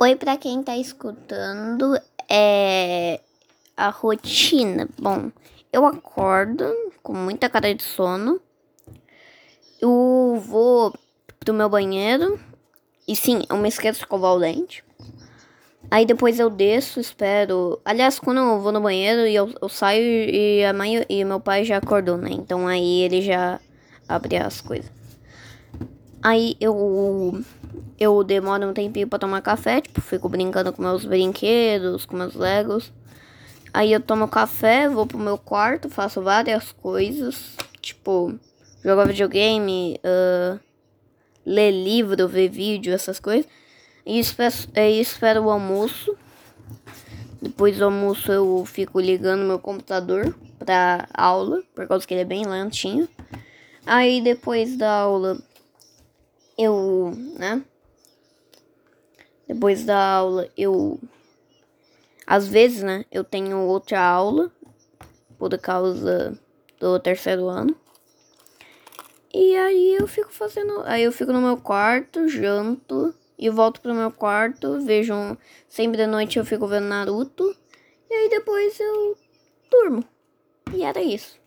Oi, para quem tá escutando, é a rotina. Bom, eu acordo com muita cara de sono. Eu vou pro meu banheiro. E sim, eu me esqueço de escovar o dente. Aí depois eu desço, espero. Aliás, quando eu vou no banheiro e eu, eu saio e a mãe e meu pai já acordou, né? Então aí ele já abre as coisas. Aí eu eu demoro um tempinho para tomar café, tipo, fico brincando com meus brinquedos, com meus legos. Aí eu tomo café, vou pro meu quarto, faço várias coisas, tipo, jogar videogame, uh, ler livro, ver vídeo, essas coisas. E espero, e espero o almoço. Depois do almoço eu fico ligando meu computador pra aula, por causa que ele é bem lentinho. Aí depois da aula né? Depois da aula, eu. Às vezes, né? Eu tenho outra aula. Por causa do terceiro ano. E aí eu fico fazendo. Aí eu fico no meu quarto, janto. E volto pro meu quarto. Vejo. Um, sempre de noite eu fico vendo Naruto. E aí depois eu durmo. E era isso.